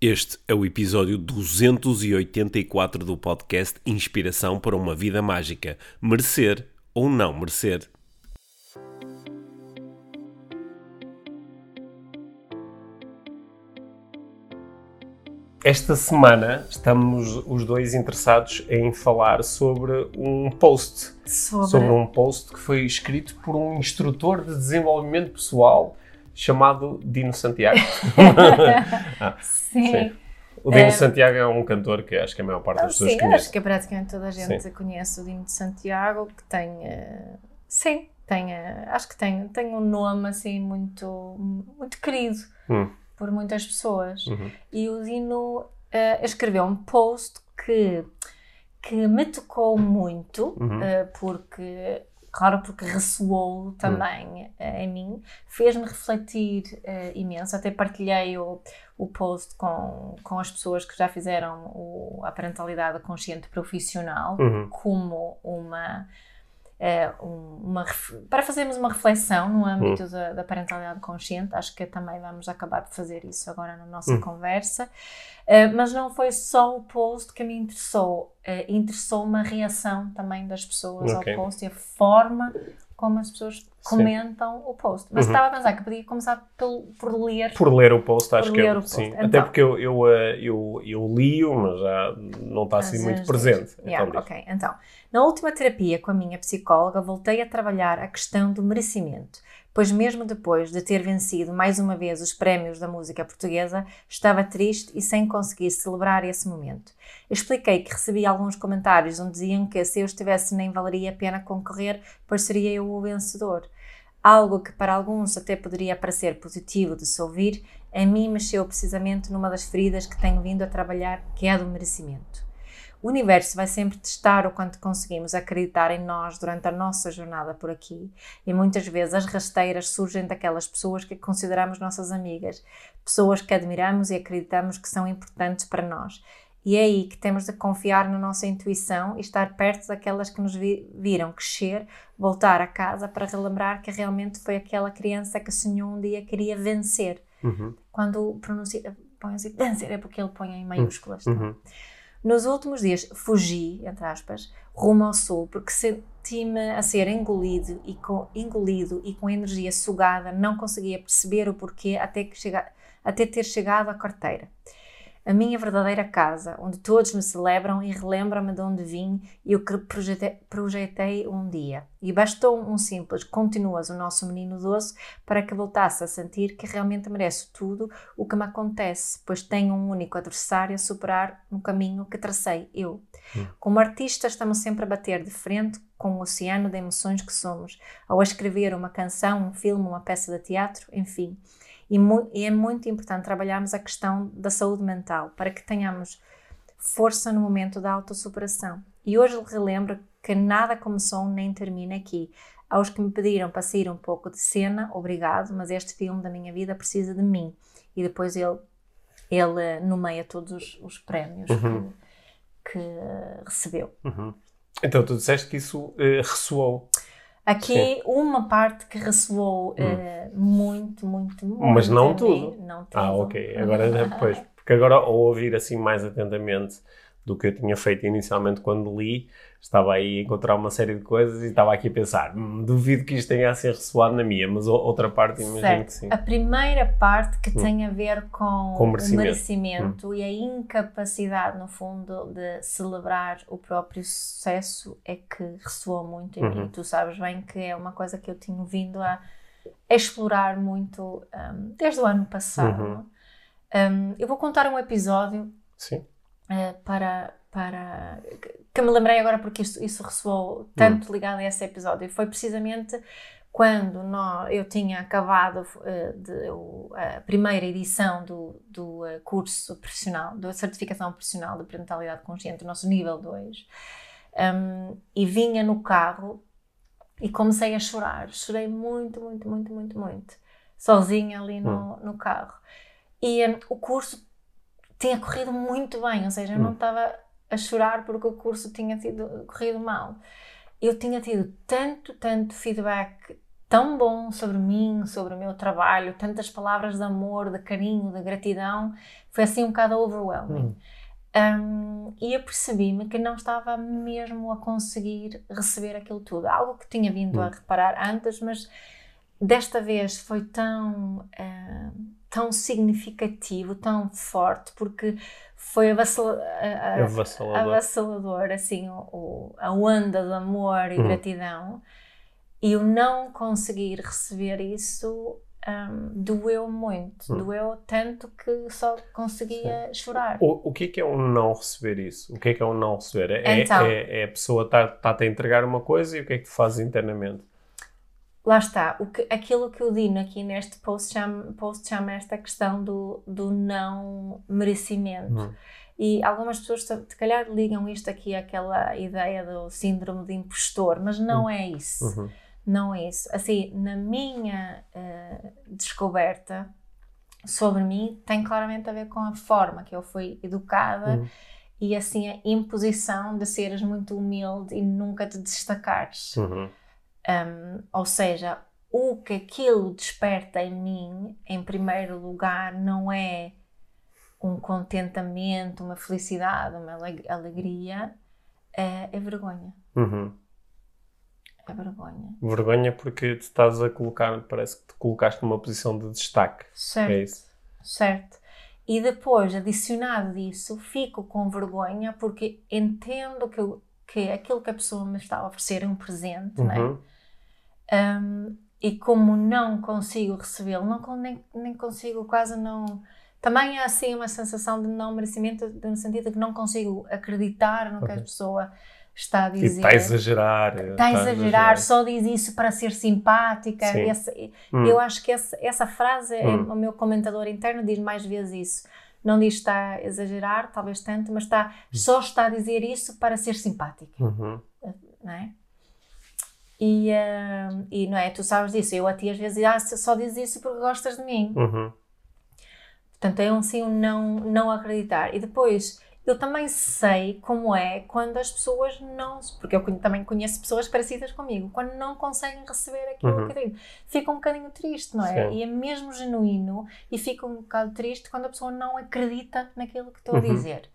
Este é o episódio 284 do podcast Inspiração para uma Vida Mágica. Merecer ou não merecer. Esta semana estamos os dois interessados em falar sobre um post. Sobre, Sobre um post que foi escrito por um instrutor de desenvolvimento pessoal chamado Dino Santiago. Ah, Sim. sim. O Dino É. Santiago é um cantor que acho que a maior parte das pessoas Sim, conhece. acho que praticamente toda a gente Sim. conhece o Dino de Santiago, que tem. eh, sim, tem. eh, acho que tem, tem um nome assim muito, muito querido Hum, por muitas pessoas. uhum. E o Dino eh, escreveu um post que, que me tocou muito, Uhum. porque. Claro, porque ressoou também eh, em mim, fez-me refletir eh, imenso. Até partilhei o, o post com, com as pessoas que já fizeram o, a parentalidade consciente profissional Uhum. como uma, uma ref- para fazermos uma reflexão no âmbito Hum. da, da parentalidade consciente. Acho que também vamos acabar de fazer isso agora na nossa Hum. conversa. Eh, mas não foi só o post que me interessou, eh, interessou-me a reação também das pessoas Ok. ao post e a forma como as pessoas comentam o post. Mas Uhum. estava a pensar que podia começar pelo, por ler Por ler o post, acho que é, post. sim. Então. Até porque eu, eu, eh, eu, eu li-o, mas já não está assim muito presente. Yeah, Então, ok, então, na última terapia com a minha psicóloga, voltei a trabalhar a questão do merecimento, pois mesmo depois de ter vencido mais uma vez os prémios da música portuguesa, estava triste e sem conseguir celebrar esse momento. Expliquei que recebi alguns comentários onde diziam que se eu estivesse nem valeria a pena concorrer, pois seria eu o vencedor. Algo que para alguns até poderia parecer positivo de se ouvir, a mim mexeu precisamente numa das feridas que tenho vindo a trabalhar, que é a do merecimento. O universo vai sempre testar o quanto conseguimos acreditar em nós durante a nossa jornada por aqui, e muitas vezes as rasteiras surgem daquelas pessoas que consideramos nossas amigas, pessoas que admiramos e acreditamos que são importantes para nós. E é aí que temos de confiar na nossa intuição e estar perto daquelas que nos vi- viram crescer, voltar a casa para relembrar que realmente foi aquela criança que sonhou um dia queria vencer. Uhum, Quando pronuncia, põe assim, vencer é porque ele põe em maiúsculas. tá? Nos últimos dias fugi, entre aspas, rumo ao sul, porque senti-me a ser engolido e, com, engolido e com energia sugada, não conseguia perceber o porquê até, que chega, até ter chegado à carteira. A minha verdadeira casa, onde todos me celebram e relembram-me de onde vim e o que projetei, projetei um dia. E bastou um simples continuas o nosso menino doce para que voltasse a sentir que realmente mereço tudo o que me acontece, pois tenho um único adversário a superar no caminho que tracei, eu. Como artista, estamos sempre a bater de frente com o oceano de emoções que somos, ao escrever uma canção, um filme, uma peça de teatro, enfim. E, mu- e é muito importante trabalharmos a questão da saúde mental para que tenhamos força no momento da autossuperação. E hoje relembro que nada começou nem termina aqui. Aos que me pediram para sair um pouco de cena, obrigado, mas este filme da minha vida precisa de mim. E depois ele, ele nomeia todos os, os prémios Uhum. que, que recebeu. Uhum. Então, tu disseste que isso eh, ressoou, Aqui uma parte que ressoou eh, muito, muito, muito. Hum. Mas não tudo. Não tudo. Ah, ok. Agora depois. Porque agora, ao ouvir assim mais atentamente do que eu tinha feito inicialmente quando li, estava aí a encontrar uma série de coisas e estava aqui a pensar, "Hum, duvido que isto tenha a ser ressoado na minha, mas outra parte imagino Certo. que sim. A primeira parte que tem a ver com, Com o merecimento. merecimento e a incapacidade, no fundo, de celebrar o próprio sucesso é que ressoou muito em Uhum. mim. Tu sabes bem que é uma coisa que eu tenho vindo a explorar muito hum, desde o ano passado. Uhum. Hum, eu vou contar um episódio Sim. Eh, para, para que- me lembrei agora porque isso, isso ressoou tanto ligado a esse episódio. Foi precisamente quando nó- eu tinha acabado eh, de- o- a primeira edição do, do eh, curso profissional, da certificação profissional de parentalidade consciente, o nosso nível 2, um, e vinha no carro e comecei a chorar. Chorei muito, muito, muito, muito, muito, sozinha ali no, no carro. E um, o curso tinha corrido muito bem, ou seja, eu não Hum. estava a chorar porque o curso tinha tido, corrido mal. Eu tinha tido tanto, tanto feedback tão bom sobre mim, sobre o meu trabalho, tantas palavras de amor, de carinho, de gratidão, foi assim um bocado overwhelming. Um, e eu percebi-me que não estava mesmo a conseguir receber aquilo tudo. Algo que tinha vindo a reparar antes, mas desta vez foi tão, uh, tão significativo, tão forte, porque foi avassal, a, avassalador. avassalador, assim, o, o, a onda de amor e gratidão. E o não conseguir receber isso um, doeu muito, hum. doeu tanto que só conseguia Sim. chorar. O, o que é que é um não receber isso? O que é que é um não receber? É, então, é, é a pessoa estar tá, tá a entregar uma coisa e o que é que tu fazes internamente? Lá está, o que, aquilo que o Dino aqui neste post chama, post chama esta questão do, do não merecimento. Hum. E algumas pessoas, se calhar, ligam isto aqui àquela ideia do síndrome de impostor, mas não hum. é isso. Uhum não é isso. Assim, na minha uh, descoberta sobre mim, tem claramente a ver com a forma que eu fui educada uhum. e assim a imposição de seres muito humilde e nunca te destacares. Uhum. Um, ou seja, o que aquilo desperta em mim, em primeiro lugar, não é um contentamento, uma felicidade, uma alegria, é, é vergonha. Uhum. É vergonha. Vergonha porque te estás a colocar, parece que te colocaste numa posição de destaque. Certo. É isso. Certo. E depois, adicionado disso, fico com vergonha porque entendo que, que aquilo que a pessoa me está a oferecer é um presente, uhum. né? Um, e como não consigo recebê-lo, não, nem, nem consigo, quase não. Também há assim uma sensação de não merecimento, no sentido de que não consigo acreditar no que a pessoa está a dizer. está a exagerar. Está, está a exagerar, exagerar, só diz isso para ser simpática. Hum. Eu acho que essa, essa frase, é hum. é, o meu comentador interno diz mais vezes isso. Não diz está a exagerar, talvez tanto, mas está, hum. só está a dizer isso para ser simpática. Uhum. Não é? E, uh, e não é? Tu sabes disso. Eu a ti às vezes ah, só dizes isso porque gostas de mim. Uhum. Portanto, é um sim, um não, não acreditar. E depois eu também sei como é quando as pessoas não. Porque eu também conheço pessoas parecidas comigo, quando não conseguem receber aquilo uhum. que eu digo. Fica um bocadinho triste, não é? Sim. E é mesmo genuíno e fica um bocado triste quando a pessoa não acredita naquilo que estou uhum. a dizer.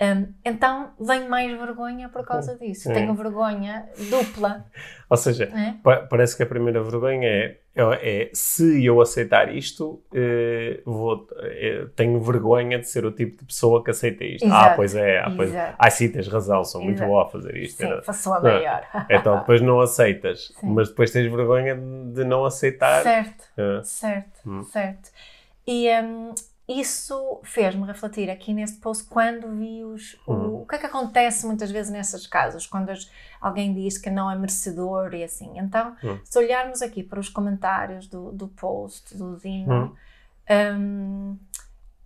Um, então vem mais vergonha por causa disso. É. Tenho vergonha dupla. Ou seja, é? pa parece que a primeira vergonha é, é, é se eu aceitar isto, eh, vou, eh, tenho vergonha de ser o tipo de pessoa que aceita isto. Ah, Exato. Ah, pois é, ah, pois, ah, sim, tens razão, sou muito boa a fazer isto. Sim, faço a maior. Então depois não aceitas, sim. mas depois tens vergonha de não aceitar. Certo, ah. certo, hum. certo. E um, isso fez-me refletir aqui neste post quando vi os, o, uhum. o que é que acontece muitas vezes nessas casos, quando as, alguém diz que não é merecedor e assim. Então, uhum. se olharmos aqui para os comentários do, do post do Dino, uhum. um,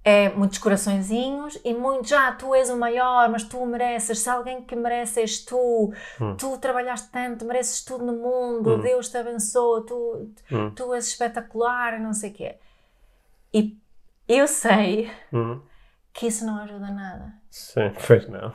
é muitos coraçõezinhos e muitos, ah, tu és o maior, mas tu mereces, se alguém que merece és tu, hum. tu trabalhaste tanto, mereces tudo no mundo, hum. Deus te abençoa, tu, hum. tu és espetacular, não sei o quê. E eu sei uhum. que isso não ajuda nada. Sim, pois não.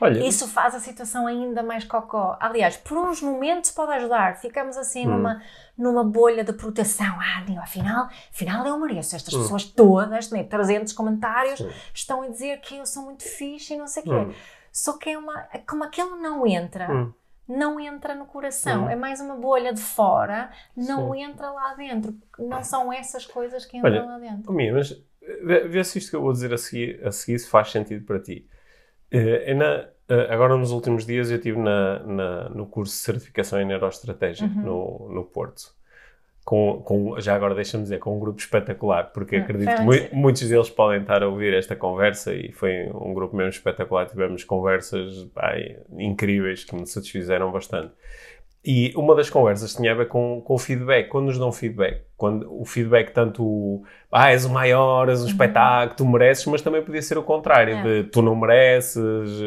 Olha, isso faz a situação ainda mais cocó. Aliás, por uns momentos pode ajudar. Ficamos assim uhum. numa, numa bolha de proteção. Ah, digo, afinal, afinal eu mereço. Estas uhum. pessoas todas, né, 300 comentários, Sim. estão a dizer que eu sou muito fixe e não sei o quê. Hum. Só que é uma. Como aquilo não entra hum não entra no coração. Uhum. É mais uma bolha de fora, não Sim. entra lá dentro. Não são essas coisas que entram Olha, lá dentro. Minha, mas vê se isto que eu vou dizer a seguir, a seguir se faz sentido para ti. É na, eh, agora, nos últimos dias, eu estive na, na, no curso de certificação em neuroestratégia uhum. no, no Porto com, com, já agora deixa-me dizer, com um grupo espetacular, porque hum, acredito que mu muitos deles podem estar a ouvir esta conversa e foi um grupo mesmo espetacular. Tivemos conversas incríveis que me satisfizeram bastante. E uma das conversas tinha a ver com, com o feedback, quando nos dão feedback. Quando o feedback, tanto o, ah, és o maior, és um uhum. espetáculo, tu mereces, mas também podia ser o contrário, é. de tu não mereces,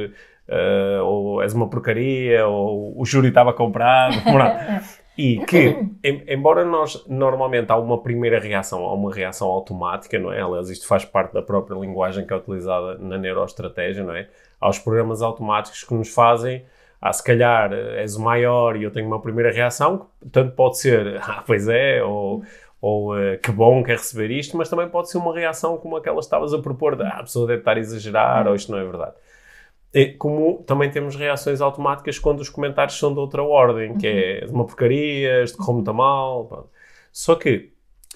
uh, ou és uma porcaria, ou o júri estava comprado. E que, em, embora nós normalmente há uma primeira reação, há uma reação automática, não é? Aliás, isto faz parte da própria linguagem que é utilizada na neuroestratégia, não é? Há os programas automáticos que nos fazem ah, se calhar és o maior e eu tenho uma primeira reação, tanto pode ser, ah, pois é, ou, ou uh, que bom quer receber isto, mas também pode ser uma reação como aquela que estavas a propor, de, ah, a pessoa deve estar a exagerar, ou isto não é verdade. E, como também temos reações automáticas quando os comentários são de outra ordem, que é de uma porcaria, este correu muito mal. Pronto. Só que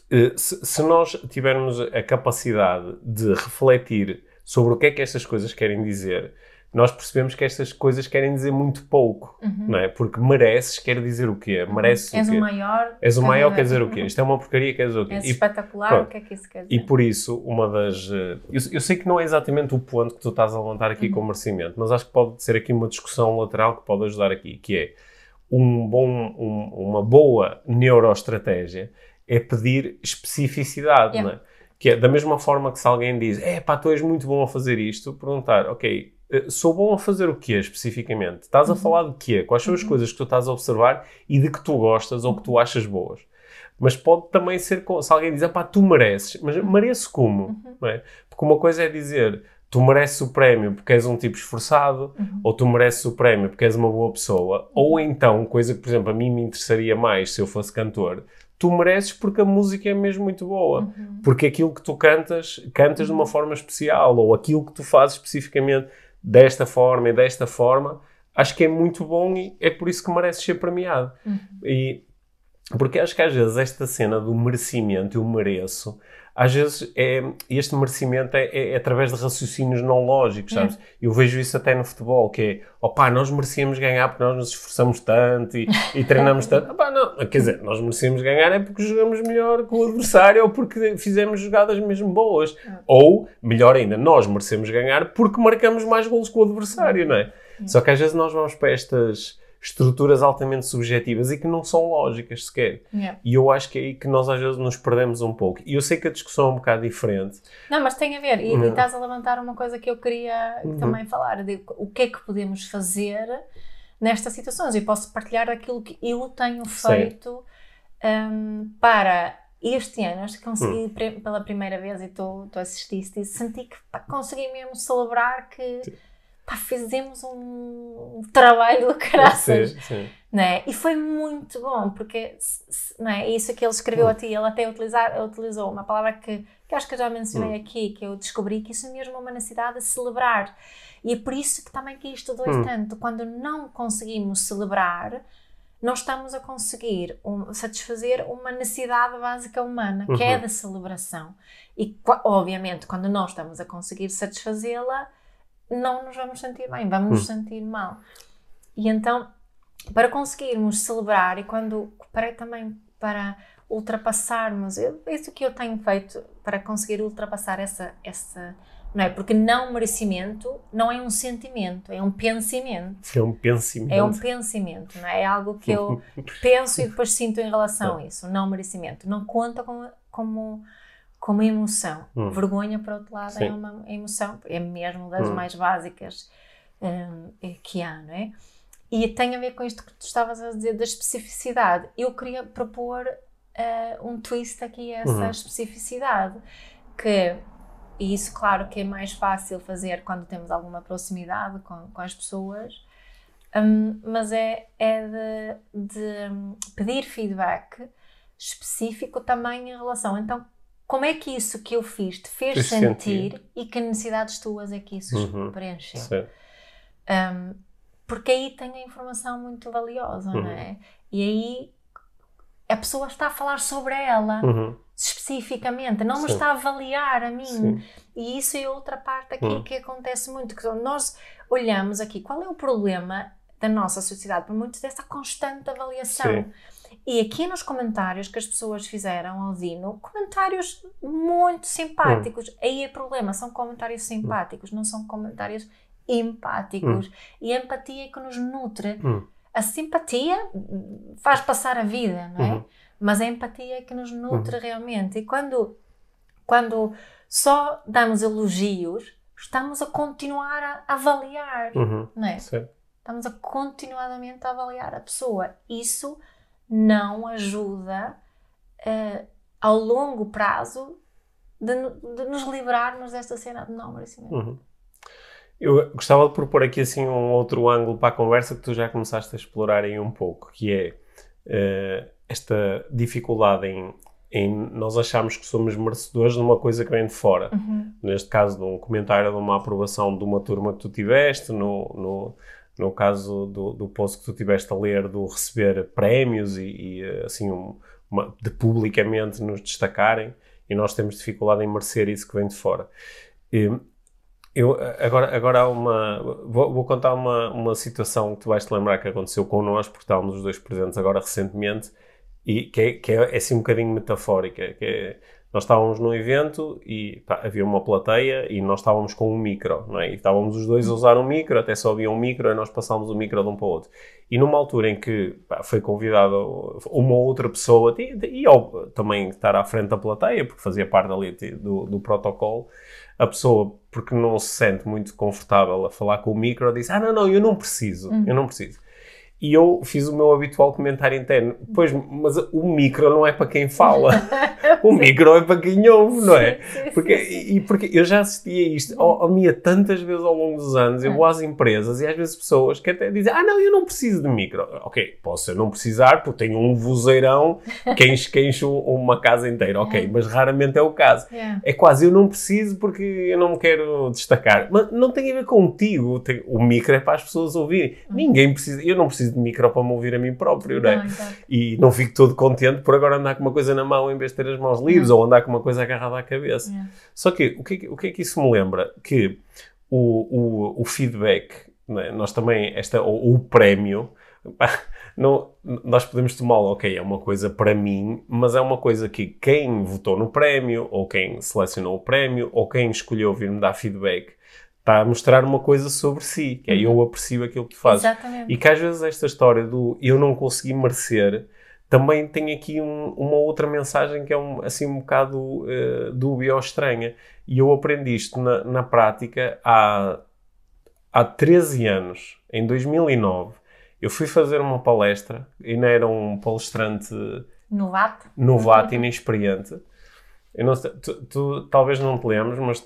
eh, se, se nós tivermos a capacidade de refletir sobre o que é que estas coisas querem dizer, nós percebemos que estas coisas querem dizer muito pouco, Uhum. não é? Porque mereces quer dizer o quê? Mereces És o o quê? maior. És o maior quer dizer o quê? Isto é uma porcaria quer dizer o quê? És E- espetacular, pronto. o que é que isso quer e dizer? por isso, uma das. eh, Eu, eu sei que não é exatamente o ponto que tu estás a levantar aqui com o merecimento, mas acho que pode ser aqui uma discussão lateral que pode ajudar aqui, que é um bom, um- uma boa neuroestratégia é pedir especificidade, Yeah. não é? Que é da mesma forma que se alguém diz, é pá, tu és muito bom a fazer isto, perguntar, ok, eh, sou bom a fazer o quê especificamente? Estás a falar de quê? Quais são as coisas que tu estás a observar e de que tu gostas ou que tu achas boas? Mas pode também ser se alguém diz, pá, tu mereces, mas mereço como? Não é? Porque uma coisa é dizer, tu mereces o prémio porque és um tipo esforçado, ou tu mereces o prémio porque és uma boa pessoa, ou então, coisa que, por exemplo, a mim me interessaria mais se eu fosse cantor, tu mereces porque a música é mesmo muito boa. Porque aquilo que tu cantas, cantas de uma forma especial, ou aquilo que tu fazes especificamente desta forma e desta forma, acho que é muito bom e é por isso que mereces ser premiado. E porque acho que às vezes esta cena do merecimento, eu mereço, às vezes é, este merecimento é, é- é através de raciocínios não lógicos, sabes? Eu vejo isso até no futebol, que é, opá, nós merecíamos ganhar porque nós nos esforçamos tanto e, e treinamos tanto. Opá, não, quer dizer, nós merecíamos ganhar é porque jogamos melhor que o adversário ou porque fizemos jogadas mesmo boas. Ou, melhor ainda, nós merecemos ganhar porque marcamos mais golos que o adversário, não é? Só que às vezes nós vamos para estas estruturas altamente subjetivas e que não são lógicas sequer. Yeah. E eu acho que é aí que nós às vezes nos perdemos um pouco. E eu sei que a discussão é um bocado diferente. Não, mas tem a ver. E, Uhum. e estás a levantar uma coisa que eu queria Uhum. também falar. De o que é que podemos fazer nestas situações. Eu posso partilhar aquilo que eu tenho Sim. feito hum, para este ano. Acho que Hum. consegui pre- pela primeira vez e tu, tu assististe e senti que pá, consegui mesmo celebrar que pá, fizemos um trabalho de caraças. Sim, sim. né? E foi muito bom, porque não é? isso que ele escreveu Hum. a ti, ele até utilizar, utilizou uma palavra que, que acho que eu já mencionei Hum. aqui, que eu descobri que isso mesmo é uma necessidade de celebrar. E é por isso que também que isto dói Hum. tanto. Quando não conseguimos celebrar, não estamos a conseguir um- satisfazer uma necessidade básica humana, que é a Uhum. da celebração. E, obviamente, quando não estamos a conseguir satisfazê-la, não nos vamos sentir bem, vamos nos Hum. sentir mal. E então, para conseguirmos celebrar e quando para também para ultrapassarmos eu- isso que eu tenho feito para conseguir ultrapassar essa essa não é porque não merecimento não é um sentimento é um pensamento É um pensamento. é um pensamento não é, é algo que eu penso e depois sinto em relação a isso não merecimento não conta como como como emoção Hum. vergonha por outro lado é Sim. uma emoção é mesmo das Hum. mais básicas hum, que há não é e tem a ver com isto que tu estavas a dizer da especificidade. Eu queria propor eh, um twist aqui a essa Uhum. especificidade, que, e isso claro que é mais fácil fazer quando temos alguma proximidade com, com as pessoas, hum, mas é, é de, de, pedir feedback específico também em relação. Então, como é que isso que eu fiz te fez Fez sentir, sentir. e que necessidades tuas é que isso Uhum. preencheu? Um, porque aí tem a informação muito valiosa, não Uhum. é? E aí a pessoa está a falar sobre ela Uhum. especificamente, não me Sim. está a avaliar a mim. Sim. E isso é outra parte aqui Uhum. que acontece muito, que nós olhamos aqui, qual é o problema da nossa sociedade? Por muitos dessa constante avaliação. Sim. E aqui nos comentários que as pessoas fizeram ao Dino, comentários muito simpáticos. Aí é problema, são comentários simpáticos, não são comentários empáticos. E a empatia é que nos nutre. Hum. A simpatia hum, faz passar a vida, não é? Uhum. Mas a empatia é que nos nutre realmente. E quando, quando só damos elogios, estamos a continuar a avaliar, Uhum. não é? Sim. Estamos a continuadamente a avaliar a pessoa. Isso não ajuda eh, ao longo prazo de, de nos livrarmos desta cena de não merecimento. Uhum. Eu gostava de propor aqui assim um outro ângulo para a conversa que tu já começaste a explorar aí um pouco, que é uh, esta dificuldade em, em nós acharmos que somos merecedores de uma coisa que vem de fora. Uhum. Neste caso, de um comentário de uma aprovação de uma turma que tu tiveste, no, no, no caso do, do post que tu tiveste a ler, do receber prémios e, e assim, um, uma, de publicamente nos destacarem, e nós temos dificuldade em merecer isso que vem de fora. E, eu, agora, agora há uma. Vou, vou, contar uma, uma situação que tu vais te lembrar que aconteceu connosco, porque estávamos os dois presentes agora recentemente, e que é, que é, é assim um bocadinho metafórica. Que é, nós estávamos num evento e pá, havia uma plateia e nós estávamos com um micro, não é? E estávamos os dois a usar um micro, até só havia um micro e nós passámos o micro de um para o outro. E numa altura em que pá, foi convidada uma outra pessoa, e, e também estar à frente da plateia, porque fazia parte ali do, do protocolo, a pessoa, porque não se sente muito confortável a falar com o micro, diz: Ah, não, não, eu não preciso, eu não preciso. E eu fiz o meu habitual comentário interno: Pois, mas o micro não é para quem fala, o micro é para quem ouve, não é? Porque, e porque eu já assisti a isto, ao, ao Mia, tantas vezes ao longo dos anos, eu vou às empresas e às vezes pessoas que até dizem, ah não, eu não preciso de micro. Ok, posso eu não precisar, porque tenho um vozeirão que enche, que enche uma casa inteira, ok, mas raramente é o caso. Yeah. É quase, eu não preciso porque eu não me quero destacar. Mas não tem a ver contigo, o micro é para as pessoas ouvirem. Ninguém precisa, eu não preciso de micro para me ouvir a mim próprio, não é? Não, e não fico todo contente por agora andar com uma coisa na mão em vez de ter as mãos livres ou andar com uma coisa agarrada à cabeça. Yeah. Só que o que, é que- o que é que isso me lembra? Que o, o, o feedback, é? nós também, esta, o, o prémio, não, nós podemos tomá-lo, ok, é uma coisa para mim, mas é uma coisa que quem votou no prémio, ou quem selecionou o prémio, ou quem escolheu vir-me dar feedback, está a mostrar uma coisa sobre si, que é eu aprecio aquilo que fazes. Exatamente. E que às vezes esta história do eu não consegui merecer também tem aqui um- uma outra mensagem que é um, assim um bocado eh, dúbia ou estranha. E eu aprendi isto na, na prática há, há 13 anos, em 2009. Eu fui fazer uma palestra, e não era um palestrante Novato. novato, inexperiente. Eu não sei, tu, tu talvez não te lembres, mas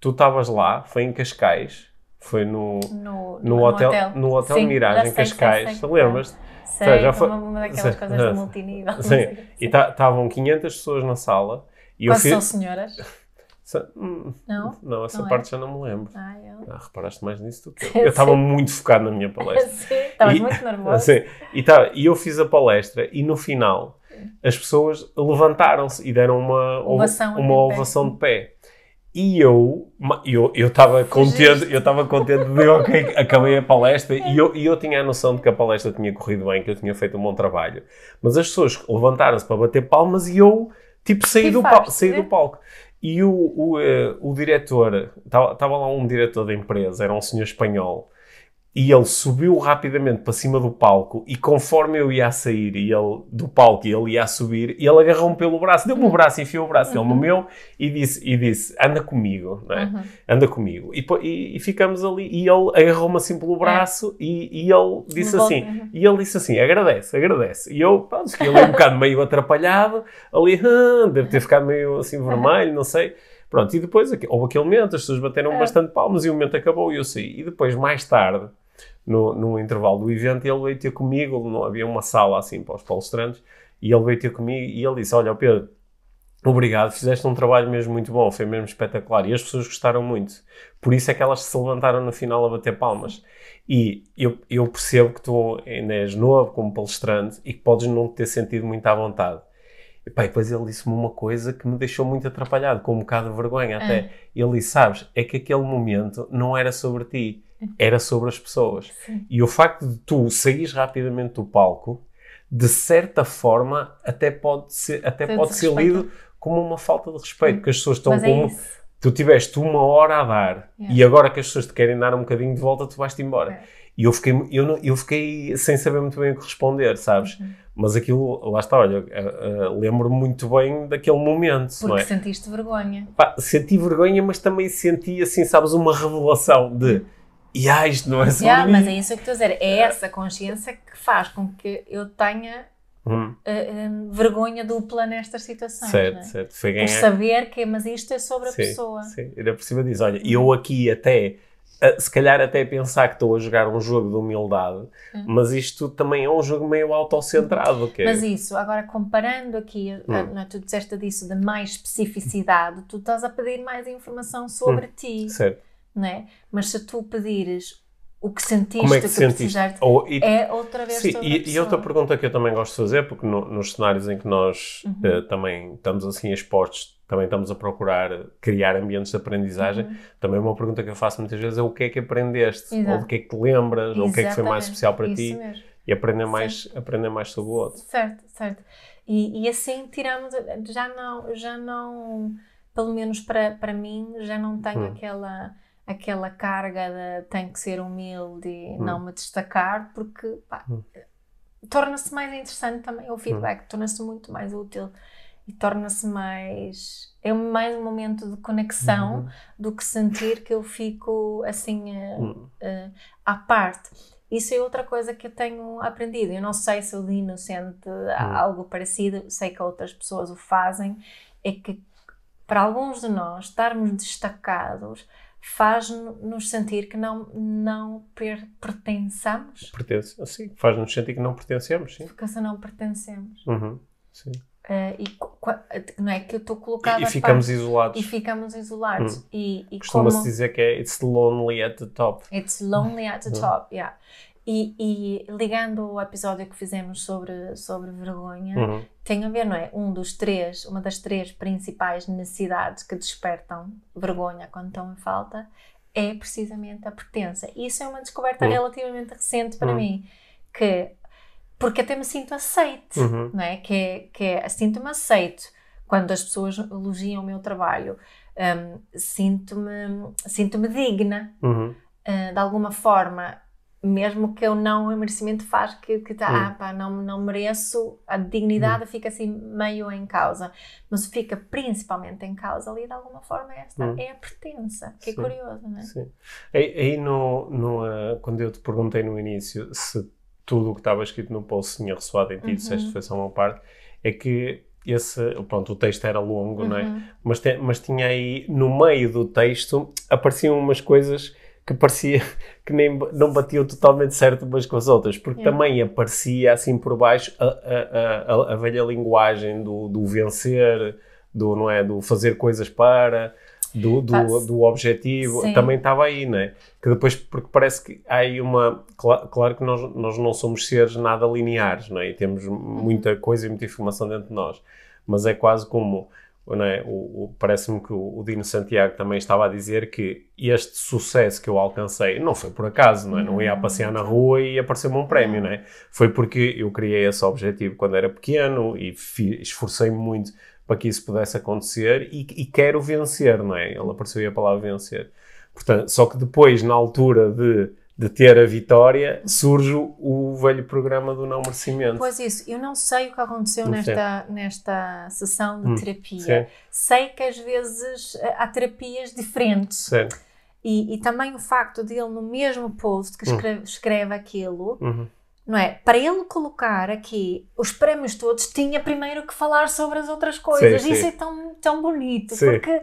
tu- estavas lá, foi em Cascais, foi no, No, no, hotel, no hotel Sim, Miragem, já em sei, Cascais, sei, sei. Sei, Sei, já foi- uma, daquelas Sim. coisas Sim. do multinível. Sim, sei. e ta- estavam 500 pessoas na sala e eu Quase são fiz. senhoras? Sa- hum, Não? Não, essa Não é? parte já não me lembro. Ah, eu... Ah, reparaste mais nisso do que eu. Sim. Eu estava muito focado na minha palestra. Sim, estavas muito nervoso. Sim, e, tá- e eu fiz a palestra e no final as pessoas levantaram-se e deram uma Ovação uma pé. ovação de pé. E eu ma- eu eu estava contente, eu estava contente de ok, acabei a palestra e eu, e eu tinha a noção de que a palestra tinha corrido bem, que eu tinha feito um bom trabalho. Mas as pessoas levantaram-se para bater palmas e eu tipo saí do, pal saí né? do palco. E o, o, eh, o diretor, estava lá um diretor da empresa, era um senhor espanhol, e ele subiu rapidamente para cima do palco e conforme eu ia a sair e ele, do palco e ele ia a subir, ele agarrou-me pelo braço, deu-me o braço, enfiou o braço dele no meu e disse, e disse anda comigo, é? Uhum. anda comigo. E, e- e ficamos ali e ele agarrou-me assim pelo braço e, e ele disse assim, uhum. e ele disse assim, agradece, agradece. E eu, pronto, fiquei ali um bocado meio atrapalhado, ali, "Ah", deve ter ficado meio assim vermelho, não sei. Pronto, e depois houve aquele momento, as pessoas bateram É. bastante palmas e o momento acabou e eu saí. E depois, mais tarde, no, no intervalo do evento, ele veio ter comigo, não havia uma sala assim para os palestrantes, e ele veio ter comigo e ele disse, olha, Pedro, Obrigado, fizeste um trabalho mesmo muito bom, foi mesmo espetacular e as pessoas gostaram muito. Por isso é que elas se levantaram no final a bater palmas. E eu, eu percebo que tu ainda és novo como palestrante e que podes não te ter sentido muito à vontade. E, pá, e depois ele disse-me uma coisa que me deixou muito atrapalhado, com um bocado de vergonha até. Ele disse: Sabes, é que aquele momento não era sobre ti, era sobre as pessoas. Sim. E o facto de tu saís rapidamente do palco, de certa forma, até pode ser, até pode ser lido como uma falta de respeito, porque as pessoas estão Mas é como. isso. Tu tiveste uma hora a dar Yeah. e agora que as pessoas te querem dar um bocadinho de volta, tu vais-te embora. É. E eu fiquei, eu, não- eu fiquei sem saber muito bem o que responder, sabes? Uhum. Mas aquilo, lá está, olha, eh, eh, lembro-me muito bem daquele momento, Porque é? sentiste vergonha. Pá, senti vergonha, mas também senti, assim, sabes, uma revelação de e ah, isto não é sobre Yeah, mim. mas é isso que estou a dizer. É essa consciência que faz com que eu tenha Hum, eh, eh, vergonha dupla nestas situações. certo, é? certo. Foi Por ganhar. saber que, mas isto é sobre a Sim, pessoa. Sim, era por cima disso. Olha, eu aqui até a- se calhar até pensar que estou a jogar um jogo de humildade, mas isto também é um jogo meio autocentrado. Que é- Mas isso, agora comparando aqui, a- Hum. não é, tu disseste disso de mais especificidade, tu estás a pedir mais informação sobre ti, Certo. Não é? Mas se tu pedires o que sentiste, Como é que o que sentiste? precisaste, Ou, e- é outra vez Sim, e, e outra pergunta que eu também gosto de fazer, porque no- nos cenários em que nós Uhum. eh, também estamos assim expostos, também estamos a procurar criar ambientes de aprendizagem, Uhum. também uma pergunta que eu faço muitas vezes é o que é que aprendeste, Exato. ou do que é que te lembras, ou o que é que foi mais Exatamente, especial para isso ti, mesmo. e aprender mais, aprender mais sobre o outro. Certo, certo. E, e assim tiramos, já não, já não, pelo menos para, para mim, já não tenho Hum. aquela, aquela carga de tenho que ser humilde e Hum. não me destacar, porque Hum. torna-se mais interessante também o feedback, torna-se muito mais útil e torna-se mais. É mais um momento de conexão Uhum. do que sentir que eu fico assim. Hum. eh, à parte. Isso é outra coisa que eu tenho aprendido. Eu não sei se o Dino sente algo parecido, sei que outras pessoas o fazem. É que para alguns de nós estarmos destacados faz-nos sentir que não, não per pertençamos, Pertence, assim, faz-nos sentir que não pertencemos, sim. porque se não pertencemos. Uhum, sim. Eh, e não é que eu estou colocada E, e ficamos parte, isolados. e ficamos isolados. E, e Costuma-se como... dizer que é it's lonely at the top. It's lonely at the Uhum. top, yeah. E, e ligando o episódio que fizemos sobre, sobre vergonha, Uhum. tem a ver, não é? Um dos três, uma das três principais necessidades que despertam vergonha quando estão em falta é precisamente a pertença. E isso é uma descoberta Uhum. relativamente recente para Uhum. mim, que porque até me sinto aceite, Uhum. não é? Que é, que é sinto-me aceito quando as pessoas elogiam o meu trabalho. Hum, sinto-me sinto-me digna uh, de alguma forma, mesmo que eu não o merecimento faz que, que tá, Hum. ah, pá, não, não mereço, a dignidade fica assim meio em causa, mas fica principalmente em causa ali de alguma forma esta Hum. é a pertença, que é Sim. curioso, não é? Sim. Aí, no, no, ah, quando eu te perguntei no início se tudo o que estava escrito no post tinha ressoado em ti, Uhum. disseste que foi só uma parte, é que esse, pronto, o texto era longo, não é? Uhum. Mas, te- mas tinha aí, no meio do texto, apareciam umas coisas que parecia que nem, não batiam totalmente certo umas com as outras, porque É. também aparecia assim por baixo a, a, a, a- velha linguagem do, do vencer, do, não é? do fazer coisas para, do, do, Faz- do objetivo, Sim. também estava aí, não é? Que depois, porque parece que há aí uma. cla- Claro que nós, nós não somos seres nada lineares, não é? E temos muita coisa e muita informação dentro de nós, mas é quase como. É? o, o- Parece-me que o, o Dino Santiago também estava a dizer que este sucesso que eu alcancei não foi por acaso, não é? Não ia a passear na rua e apareceu-me um prémio, não é? Foi porque eu criei esse objetivo quando era pequeno e esforcei-me muito para que isso pudesse acontecer e, e quero vencer, não é? Ele apareceu a palavra vencer. Portanto, só que depois, na altura de, de ter a vitória, surge o, velho programa do não merecimento. Pois isso, eu não sei o que aconteceu Não nesta, nesta sessão de Hum, terapia. sim. Sei que às vezes eh, há terapias diferentes. Certo. E, e também o facto de ele, no mesmo post que Hum. escreve, escreve aquilo, Uhum. não é? Para ele colocar aqui os prémios todos, tinha primeiro que falar sobre as outras coisas. Sim, Isso sim. é tão, tão bonito, Sim. porque.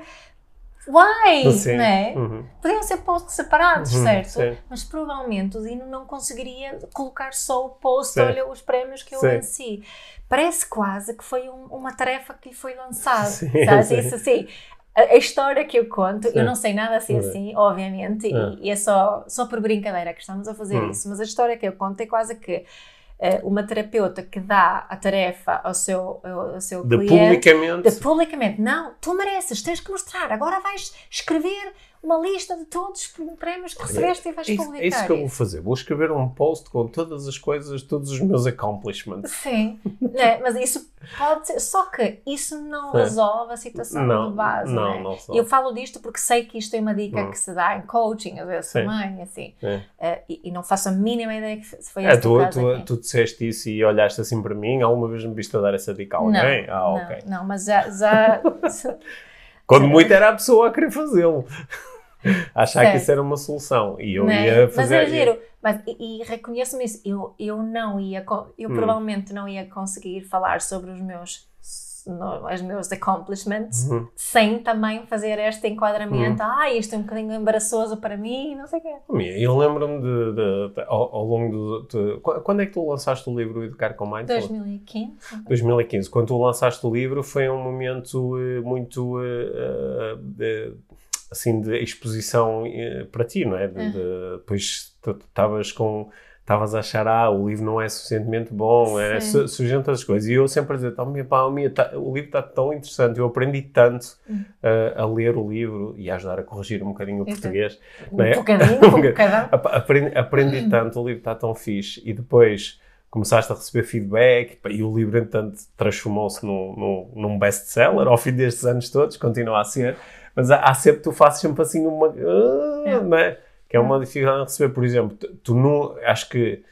Why? Sim. Não é? Uhum. Podiam ser posts separados, Uhum, certo? sim. Mas provavelmente o Dino não conseguiria colocar só o post, Sim. olha os prémios que eu venci. Parece quase que foi um- uma tarefa que lhe foi lançada. Sim. Isso assim. A, história que eu conto, Sim. eu não sei nada assim, Sim. assim obviamente, e- Ah. e, é só, só por brincadeira que estamos a fazer Hum. isso, mas a história que eu conto é quase que uma terapeuta que dá a tarefa ao seu, ao, ao seu De cliente. publicamente. de publicamente, não, tu mereces, tens que mostrar, agora vais escrever uma lista de todos os prémios que recebeste e vais É isso, publicar é isso que eu vou fazer. Vou escrever um post com todas as coisas, todos os meus accomplishments. Sim, né? mas isso pode ser, só que isso não É. resolve a situação Não, de base, não, né? não só. Eu falo disto porque sei que isto é uma dica Hum. que se dá em coaching, às vezes Sim. também, assim, É. Eh, e, e não faço a mínima ideia que se foi É, tu, tu, tu disseste isso e olhaste assim para mim, alguma vez me viste a dar essa dica a alguém? não, ah, não, ok. não, mas já, já Quando muito era a pessoa a querer fazê-lo. Achar Certo. que isso era uma solução. E eu Né? ia Mas fazer. é giro. Mas, e, e reconheço-me isso. Eu, eu não ia, eu Hum. provavelmente não ia conseguir falar sobre os meus no, os meus accomplishments, Uhum. sem também fazer este enquadramento. Ah, isto é um bocadinho embaraçoso para mim, não sei o quê. Eu lembro-me de, de- de- ao, ao longo do. de- qu- quando é que tu lançaste o livro Educar com Mindfulness? 2015. 2015. Quando tu lançaste o livro foi um momento eh, muito eh, eh, de, assim de exposição eh, para ti, não é? De, Uhum. de- depois tu estavas com estavas a achar, ah, o livro não é suficientemente bom, é, su surgiam tantas coisas. E eu sempre a dizer, oh, minha pá, minha, tá- o livro está tão interessante, eu aprendi tanto Uhum. eh, a ler o livro e a ajudar a corrigir um bocadinho o Exato. português. Um é? bocadinho, um bocadinho. Ap- Aprendi, aprendi tanto, o livro está tão fixe. E depois começaste a receber feedback e o livro, entanto, transformou-se num, num, num best-seller ao fim destes anos todos, continua a ser. Mas há, há sempre, tu fazes sempre assim uma. É. não é? Que é uma dificuldade em receber. Por exemplo, tu, tu não. Acho que.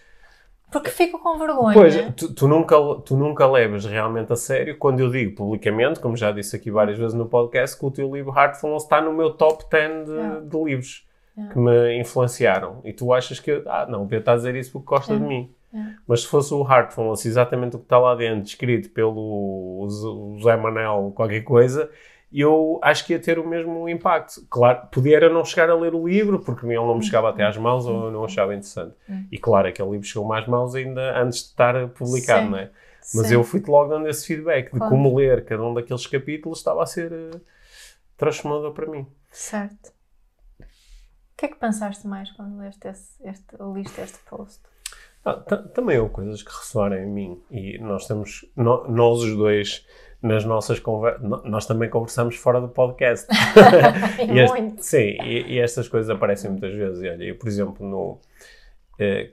Porque fico com vergonha. Pois, tu, tu nunca, tu nunca levas realmente a sério quando eu digo publicamente, como já disse aqui várias vezes no podcast, que o teu livro Heartfulness está no meu top 10 de, de livros que me influenciaram. E tu achas que, ah, não, o Pedro está a dizer isso porque gosta de mim. Mas se fosse o Heartfulness, exatamente o que está lá dentro, escrito pelo Zé Manel, qualquer coisa, eu acho que ia ter o mesmo impacto. Claro, podia era não chegar a ler o livro, porque ele não me chegava até às mãos ou eu não achava interessante. Hum. E claro, aquele livro chegou-me às mãos ainda antes de estar publicado, Sim. não é? Mas Sim. eu fui-te logo dando esse feedback de Claro. como ler cada um daqueles capítulos estava a ser eh, transformador para mim. Certo. O que é que pensaste mais quando leste este, este, ou liste este post? Ah, ta- também houve coisas que ressoaram em mim e nós temos, no- nós os dois, nas nossas conversas, nós também conversamos fora do podcast. E este- Muito. sim, e, e estas coisas aparecem muitas vezes. Olha, eu, por exemplo, no, eh,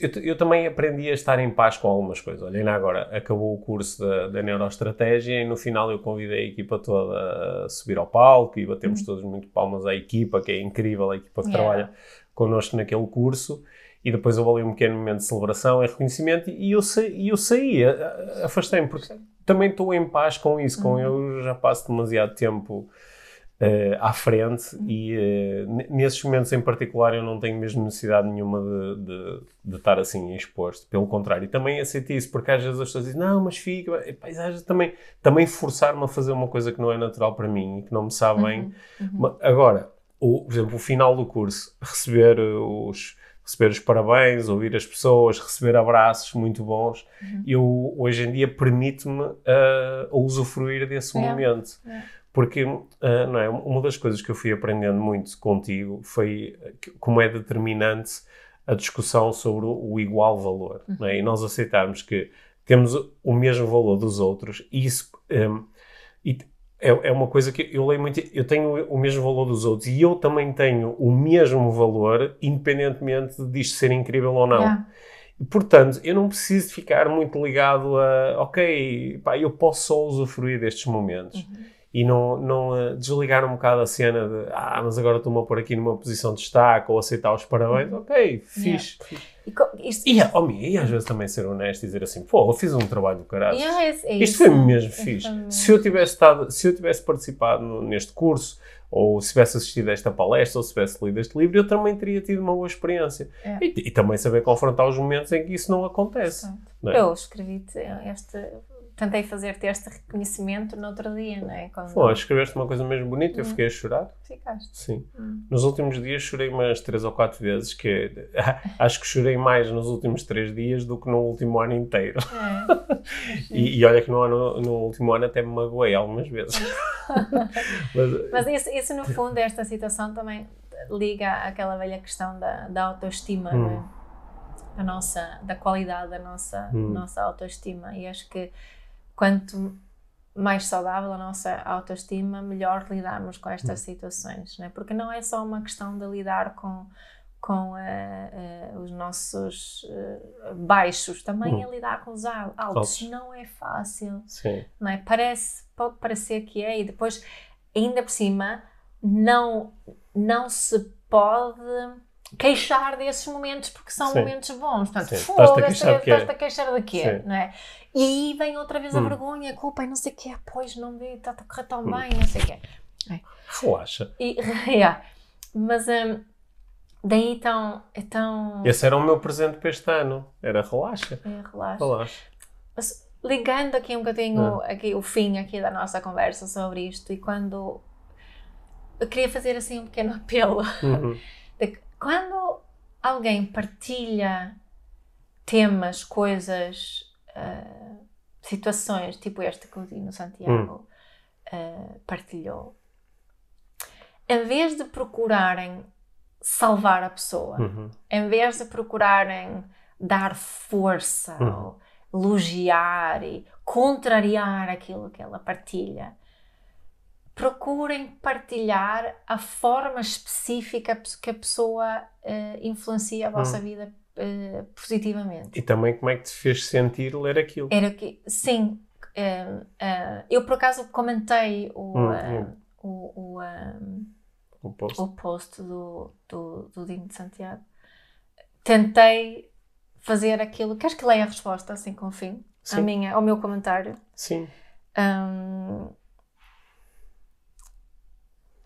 eu, eu também aprendi a estar em paz com algumas coisas. Olha, ainda agora acabou o curso da, da neuroestratégia e no final eu convidei a equipa toda a subir ao palco e batemos todos muito palmas à equipa, que é incrível, a equipa que Yeah. trabalha connosco naquele curso. E depois houve ali um pequeno momento de celebração e reconhecimento e eu, sa eu saí, afastei-me, porque também estou em paz com isso, com eu já passo demasiado tempo eh, à frente e eh, n- nesses momentos em particular eu não tenho mesmo necessidade nenhuma de, de, de estar assim exposto, pelo contrário, e também aceito isso, porque às vezes as pessoas dizem, não, mas fica, e vezes também, também forçar-me a fazer uma coisa que não é natural para mim e que não me sabe bem. Ma- Agora, o, por exemplo, o final do curso, receber os, receber os parabéns, ouvir as pessoas, receber abraços muito bons, eu hoje em dia permite-me a usufruir desse É. momento. É. Porque eh, não é, uma das coisas que eu fui aprendendo muito contigo foi como é determinante a discussão sobre o, igual valor. não é? E nós aceitarmos que temos o mesmo valor dos outros e isso. eh, e é, é uma coisa que eu leio muito. Eu tenho o mesmo valor dos outros e eu também tenho o mesmo valor, independentemente disto ser incrível ou não. Yeah. E, Portanto, eu não preciso ficar muito ligado a, ok, pá, eu posso só usufruir destes momentos. E não, não eh, desligar um bocado a cena de, ah, mas agora estou-me a pôr aqui numa posição de destaque ou aceitar os parabéns. Ok, fixe. fixe. E isto, E, oh, minha, e às vezes também ser honesto e dizer assim, pô, eu fiz um trabalho do caralho. Yeah, é- é Isto foi mesmo Isto fixe. Se eu tivesse estado, se eu tivesse participado no- neste curso, ou se tivesse assistido a esta palestra, ou se tivesse lido este livro, eu também teria tido uma boa experiência. É. E, e também saber confrontar os momentos em que isso não acontece. Não é? Eu escrevi-te este. Tentei fazer-te este reconhecimento no outro dia, não é? Quando Pô, escreveste uma coisa mesmo bonita, eu fiquei a chorar. ficaste. Sim. Hum. Nos últimos dias chorei umas três ou quatro vezes, que acho que chorei mais nos últimos três dias do que no último ano inteiro. É. E, e olha que no, ano, no último ano até me magoei algumas vezes. Mas, Mas isso, isso, no fundo, esta situação também liga àquela velha questão da, da autoestima, Hum. não é? da, nossa, da qualidade da nossa, Hum. nossa autoestima. E acho que quanto mais saudável a nossa autoestima, melhor lidarmos com Hum. estas situações, não é? Porque não é só uma questão de lidar com com eh, eh, os nossos eh, baixos, também Hum. é lidar com os al- altos. Altos. Não é fácil sim. não é? Parece, pode parecer que é, e depois, ainda por cima, não, não se pode queixar desses momentos porque são Sim. momentos bons. Portanto, fogo, Estás-te a queixar de quê? estás-te a queixar de quê? Não é? E aí vem outra vez a Hum. vergonha, a culpa e não sei o quê, pois não vi, está a correr tão Hum. bem, não sei o quê. Relaxa. E, yeah. Mas hum, daí então, então Esse era o meu presente para este ano. Era relaxa. é, relaxa. Relaxa. Mas ligando aqui um bocadinho aqui, o fim aqui da nossa conversa sobre isto e quando eu queria fazer assim um pequeno apelo Uhum. de que quando alguém partilha temas, coisas, ah, situações tipo esta que o Dino Santiago ah, partilhou, em vez de procurarem salvar a pessoa, Uhum. em vez de procurarem dar força, Uhum. ou elogiar e contrariar aquilo que ela partilha, procurem partilhar a forma específica que a pessoa eh, influencia a vossa vida eh, positivamente. E também como é que te fez sentir ler aquilo? Era que, sim, eh, eh, eu por acaso comentei o, Hum, hum. o, o, eh, O post. o post do, do, do Dino de Santiago. Tentei fazer aquilo. Queres que leia a resposta assim com o fim? A minha, ao meu comentário? Sim. Hum,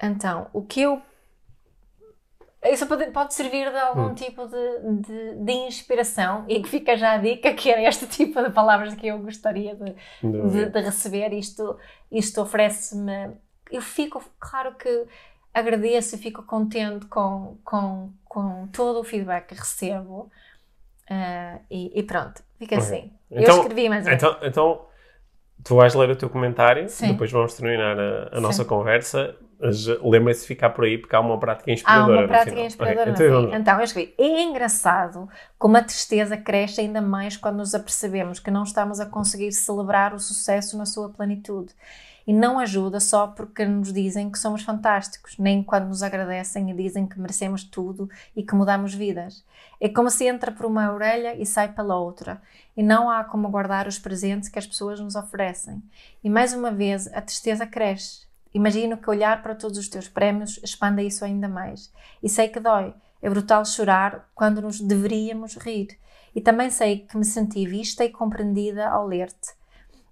então, o que eu. Isso pode, pode servir de algum Hum. tipo de, de, de inspiração e que fica já a dica que era este tipo de palavras que eu gostaria de, de, de receber. Isto, isto oferece-me. Eu fico, claro que agradeço e fico contente com, com, com todo o feedback que recebo. Ah, e, e pronto, fica Ok. assim. Então- eu escrevi mais ou menos. Então, então, tu vais ler o teu comentário, Sim. depois vamos terminar a, a nossa conversa. Mas Lembrem-se de ficar por aí porque há uma prática Há inspiradora. uma no prática inspiradora Ok, no então. Então, eu escrevi. É engraçado como a tristeza cresce ainda mais quando nos apercebemos que não estamos a conseguir celebrar o sucesso na sua plenitude. E não ajuda só porque nos dizem que somos fantásticos, nem quando nos agradecem e dizem que merecemos tudo e que mudamos vidas. É como se entra por uma orelha e sai pela outra, e não há como guardar os presentes que as pessoas nos oferecem. E mais uma vez, a tristeza cresce. Imagino que olhar para todos os teus prémios expanda isso ainda mais. E sei que dói. É brutal chorar quando nos deveríamos rir. E também sei que me senti vista e compreendida ao ler-te.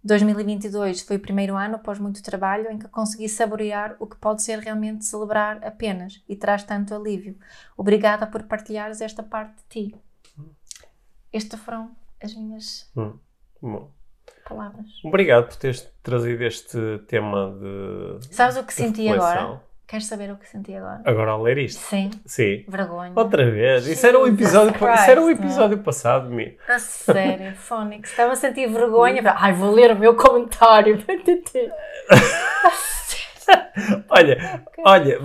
2022 foi o primeiro ano, após muito trabalho, em que consegui saborear o que pode ser realmente celebrar apenas e traz tanto alívio. Obrigada por partilhares esta parte de ti. Estas foram as minhas Hum, bom. Palavras. Obrigado por teres trazido este tema de. Sabes o que senti reflexão. agora? Queres saber o que senti agora? Agora ao ler isto. Sim, Sim. vergonha. Outra vez. Isso era Jesus episódio, isso era o Christ, episódio passado, Mi. A sério, Fónix. Estava a sentir vergonha. Ai, vou ler o meu comentário. A Olha, olha,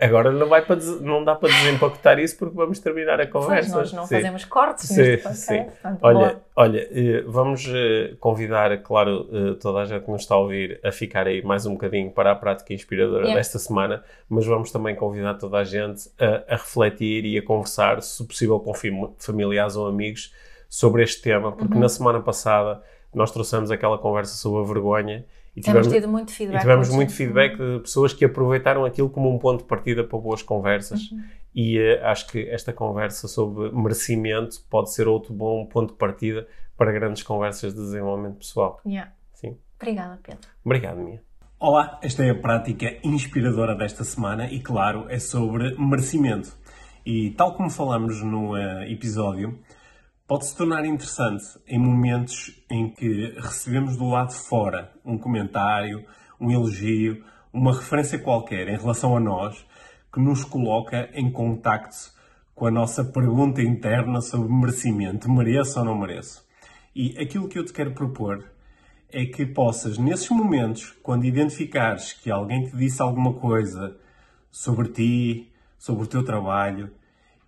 agora não, vai para não dá para desempacotar isso porque vamos terminar a Pois, conversa. nós não Sim. fazemos cortes Sim, neste sim. portanto, Olha, olha eh, vamos eh, convidar, claro, eh, toda a gente que nos está a ouvir a ficar aí mais um bocadinho para a prática inspiradora Yeah. desta semana, mas vamos também convidar toda a gente a, a refletir e a conversar, se possível, com fam- familiares ou amigos sobre este tema, porque Uhum. na semana passada nós trouxemos aquela conversa sobre a vergonha e tivemos, tido muito e feedback. tivemos hoje. muito feedback de pessoas que aproveitaram aquilo como um ponto de partida para boas conversas. Uhum. E eh, acho que esta conversa sobre merecimento pode ser outro bom ponto de partida para grandes conversas de desenvolvimento pessoal. Yeah. Sim. Obrigada, Pedro. Obrigado, Mia. Olá, esta é a prática inspiradora desta semana e, claro, é sobre merecimento. E, tal como falamos no eh, episódio, pode se tornar interessante em momentos em que recebemos do lado de fora um comentário, um elogio, uma referência qualquer em relação a nós que nos coloca em contacto com a nossa pergunta interna sobre merecimento. Mereço ou não mereço? E aquilo que eu te quero propor é que possas, nesses momentos, quando identificares que alguém te disse alguma coisa sobre ti, sobre o teu trabalho,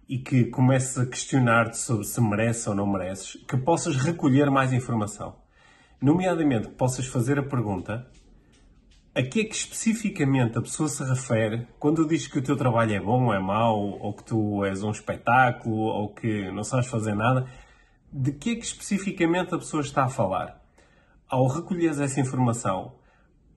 e que comeces a questionar-te sobre se mereces ou não mereces, que possas recolher mais informação. Nomeadamente, que possas fazer a pergunta a que é que especificamente a pessoa se refere quando diz que o teu trabalho é bom ou é mau, ou que tu és um espetáculo, ou que não sabes fazer nada. De que é que especificamente a pessoa está a falar? Ao recolheres essa informação,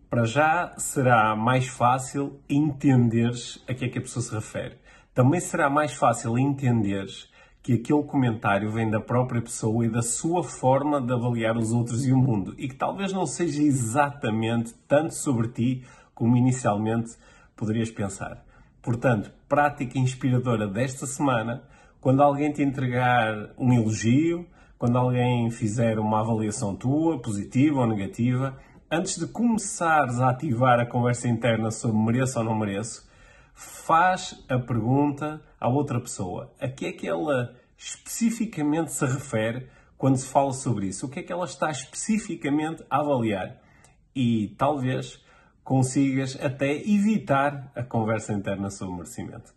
para já será mais fácil entenderes a que é que a pessoa se refere. Também será mais fácil entenderes que aquele comentário vem da própria pessoa e da sua forma de avaliar os outros e o mundo e que talvez não seja exatamente tanto sobre ti como inicialmente poderias pensar. Portanto, prática inspiradora desta semana, quando alguém te entregar um elogio, quando alguém fizer uma avaliação tua, positiva ou negativa, antes de começares a ativar a conversa interna sobre mereço ou não mereço, faz a pergunta à outra pessoa. A que é que ela especificamente se refere quando se fala sobre isso? O que é que ela está especificamente a avaliar? E talvez consigas até evitar a conversa interna sobre merecimento.